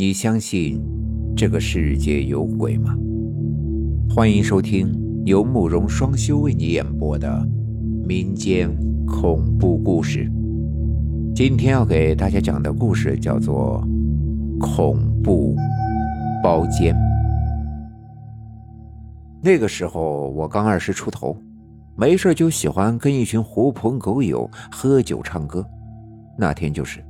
你相信这个世界有鬼吗？欢迎收听由慕容双修为你演播的民间恐怖故事。今天要给大家讲的故事叫做《恐怖包间》。那个时候我刚二十出头，没事就喜欢跟一群狐朋狗友喝酒唱歌。那天就是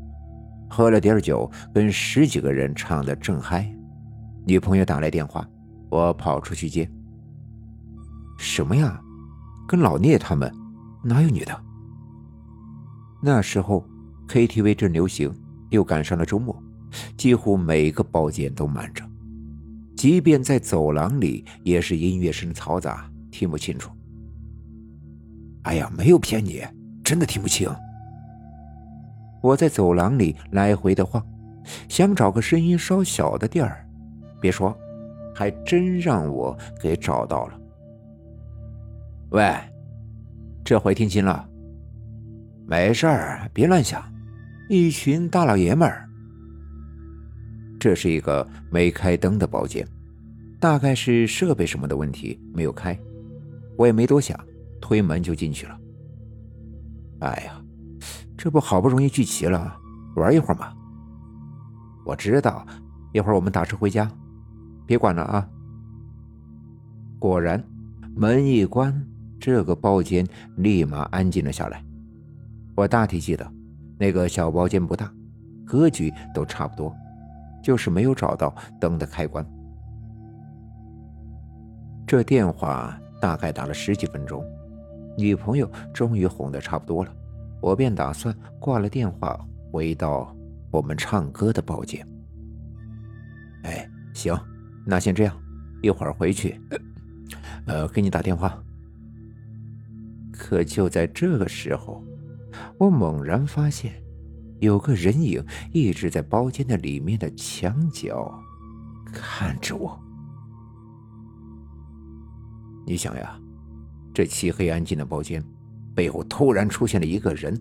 喝了点酒，跟十几个人唱的正嗨，女朋友打来电话，我跑出去接。什么呀？跟老聂他们哪有女的？那时候 KTV 正流行，又赶上了周末，几乎每个包间都满着，即便在走廊里也是音乐声嘈杂，听不清楚。哎呀，没有骗你，真的听不清。我在走廊里来回的晃，想找个声音稍小的地儿，别说，还真让我给找到了。喂，这回听清了？没事儿，别乱想。一群大老爷们儿。这是一个没开灯的包间，大概是设备什么的问题没有开。我也没多想，推门就进去了。哎呀，这不好不容易聚齐了，玩一会儿嘛。我知道，一会儿我们打车回家，别管了啊。果然，门一关。这个包间立马安静了下来。我大体记得，那个小包间不大，格局都差不多，就是没有找到灯的开关。这电话大概打了十几分钟，女朋友终于哄得差不多了，我便打算挂了电话，回到我们唱歌的包间。哎，行，那先这样，一会儿回去，呃，给你打电话。可就在这个时候，我猛然发现，有个人影一直在包间的里面的墙角看着我。你想呀，这漆黑安静的包间背后突然出现了一个人，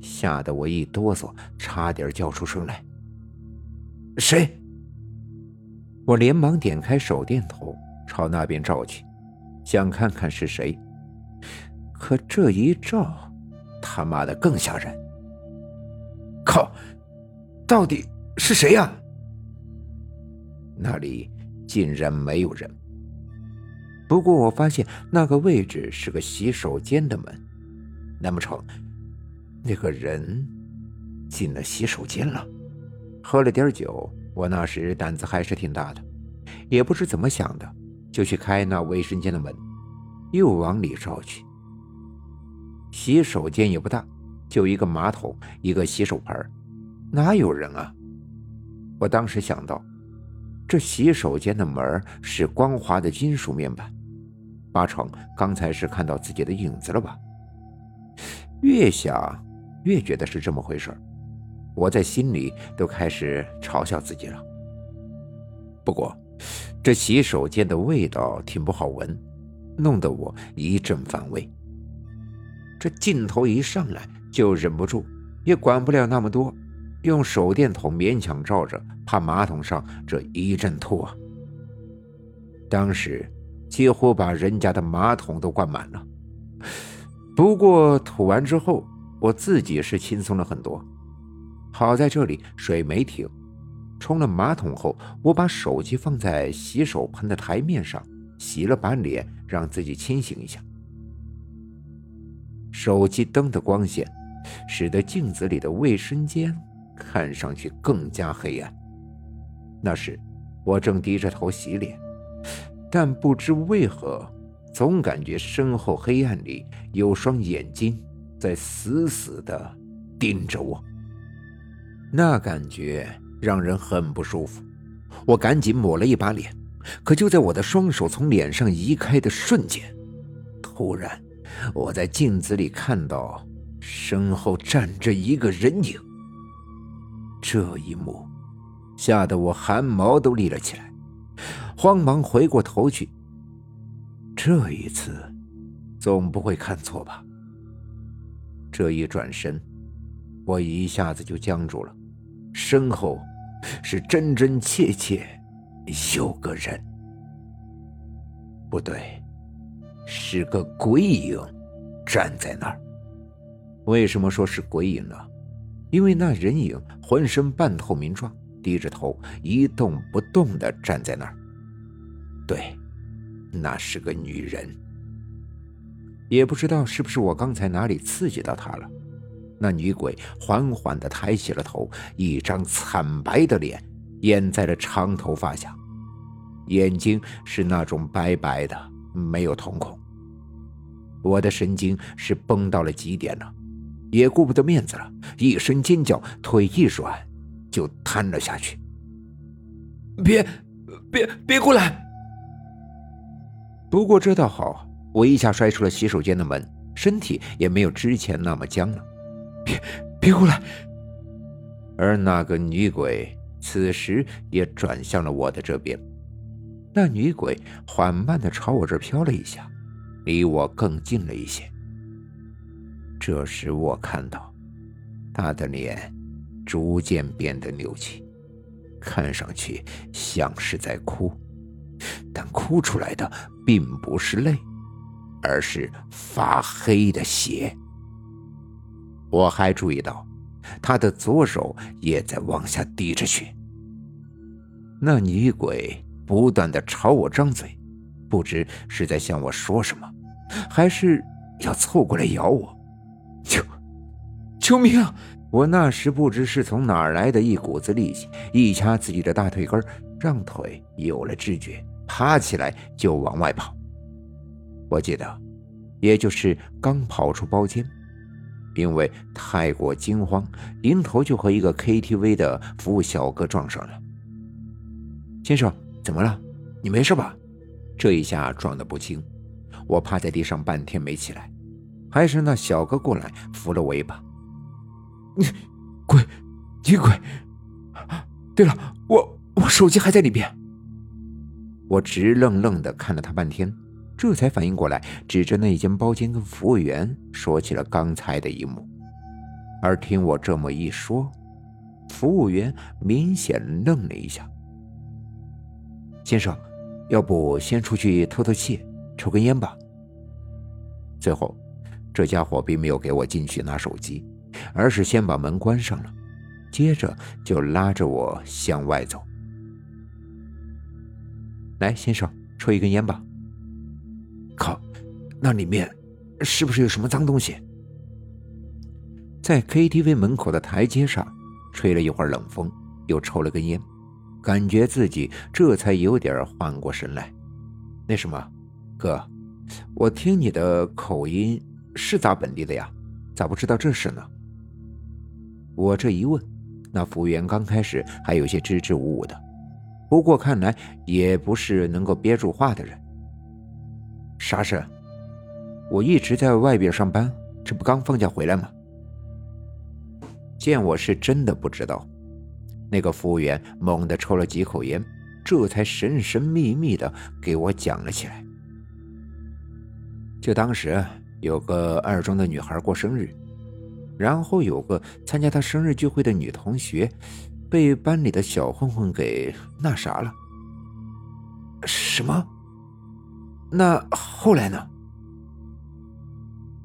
吓得我一哆嗦，差点叫出声来。谁？我连忙点开手电筒，朝那边照去，想看看是谁。可这一照，他妈的更吓人！靠，到底是谁呀？那里竟然没有人。不过我发现那个位置是个洗手间的门，难不成那个人进了洗手间了？喝了点酒，我那时胆子还是挺大的，也不知怎么想的，就去开那卫生间的门，又往里照去。洗手间也不大，就一个马桶，一个洗手盆，哪有人啊？我当时想到，这洗手间的门是光滑的金属面板，八成刚才是看到自己的影子了吧？越想越觉得是这么回事儿我在心里都开始嘲笑自己了。不过，这洗手间的味道挺不好闻，弄得我一阵反胃。这劲头一上来就忍不住，也管不了那么多，用手电筒勉强照着，怕马桶上这一阵吐啊！当时几乎把人家的马桶都灌满了。不过吐完之后，我自己是轻松了很多。好在这里水没停，冲了马桶后，我把手机放在洗手盆的台面上，洗了把脸，让自己清醒一下。手机灯的光线，使得镜子里的卫生间看上去更加黑暗。那时，我正低着头洗脸，但不知为何，总感觉身后黑暗里有双眼睛在死死的盯着我。那感觉让人很不舒服。我赶紧抹了一把脸，可就在我的双手从脸上移开的瞬间，突然。我在镜子里看到身后站着一个人影，这一幕吓得我汗毛都立了起来，慌忙回过头去。这一次总不会看错吧？这一转身，我一下子就僵住了，身后是真真切切有个人，不对，是个鬼影站在那儿。为什么说是鬼影呢？因为那人影浑身半透明状，低着头一动不动的站在那儿。对，那是个女人。也不知道是不是我刚才哪里刺激到她了。那女鬼缓缓地抬起了头，一张惨白的脸掩在了长头发下，眼睛是那种白白的，没有瞳孔。我的神经是绷到了极点了，也顾不得面子了，一声尖叫，腿一软，就瘫了下去。别，别，别过来！不过这倒好，我一下摔出了洗手间的门，身体也没有之前那么僵了。别别过来！而那个女鬼此时也转向了我的这边。那女鬼缓慢的朝我这飘了一下，离我更近了一些。这时我看到，她的脸逐渐变得扭曲，看上去像是在哭，但哭出来的并不是泪，而是发黑的血。我还注意到，他的左手也在往下滴着血。那女鬼不断的朝我张嘴，不知是在向我说什么，还是要凑过来咬我。救！救命啊！我那时不知是从哪儿来的一股子力气，一掐自己的大腿根，让腿有了知觉，爬起来就往外跑。我记得，也就是刚跑出包间。因为太过惊慌，迎头就和一个 KTV 的服务小哥撞上了。先生，怎么了？你没事吧？这一下撞得不轻，我趴在地上半天没起来，还是那小哥过来扶了我一把。你鬼，你鬼！对了，我我手机还在里边。我直愣愣地看了他半天。这才反应过来，指着那间包间跟服务员说起了刚才的一幕。而听我这么一说，服务员明显愣了一下。先生，要不先出去透透气，抽根烟吧。最后，这家伙并没有给我进去拿手机，而是先把门关上了，接着就拉着我向外走。来，先生，抽一根烟吧。靠，那里面是不是有什么脏东西？在 KTV 门口的台阶上吹了一会儿冷风，又抽了根烟，感觉自己这才有点缓过神来。那什么，哥，我听你的口音是咋本地的呀？咋不知道这事呢？我这一问，那服务员刚开始还有些支支吾吾的，不过看来也不是能够憋住话的人。啥事？我一直在外边上班，这不刚放假回来吗？见我是真的不知道，那个服务员猛地抽了几口烟，这才神神秘秘的给我讲了起来。就当时有个二中的女孩过生日，然后有个参加她生日聚会的女同学，被班里的小混混给那啥了。什么？那后来呢？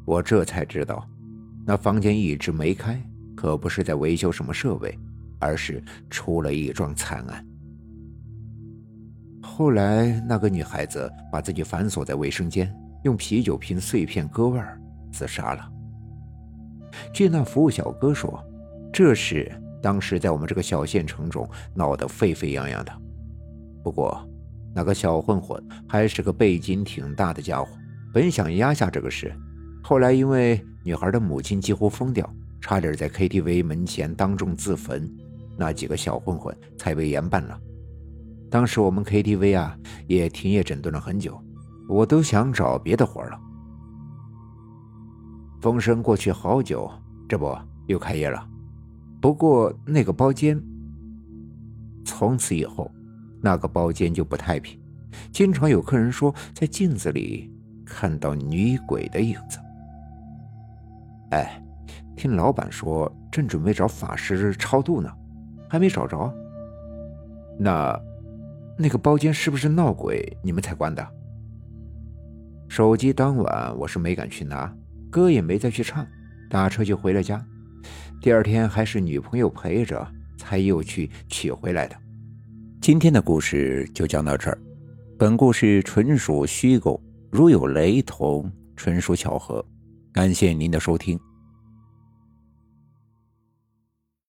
我这才知道，那房间一直没开，可不是在维修什么设备，而是出了一桩惨案。后来那个女孩子把自己反锁在卫生间，用啤酒瓶碎片割腕自杀了。据那服务小哥说，这事当时在我们这个小县城中闹得沸沸扬扬的。不过。那个小混混还是个背景挺大的家伙，本想压下这个事，后来因为女孩的母亲几乎疯掉，差点在 KTV 门前当众自焚，那几个小混混才被严办了。当时我们 KTV 啊也停业整顿了很久，我都想找别的活了。风声过去好久，这不又开业了，不过那个包间从此以后。那个包间就不太平，经常有客人说在镜子里看到女鬼的影子。哎，听老板说正准备找法师超度呢，还没找着，那那个包间是不是闹鬼？你们才关的？手机当晚我是没敢去拿，歌也没再去唱，打车就回了家。第二天还是女朋友陪着，才又去取回来的。今天的故事就讲到这儿，本故事纯属虚构，如有雷同，纯属巧合。感谢您的收听。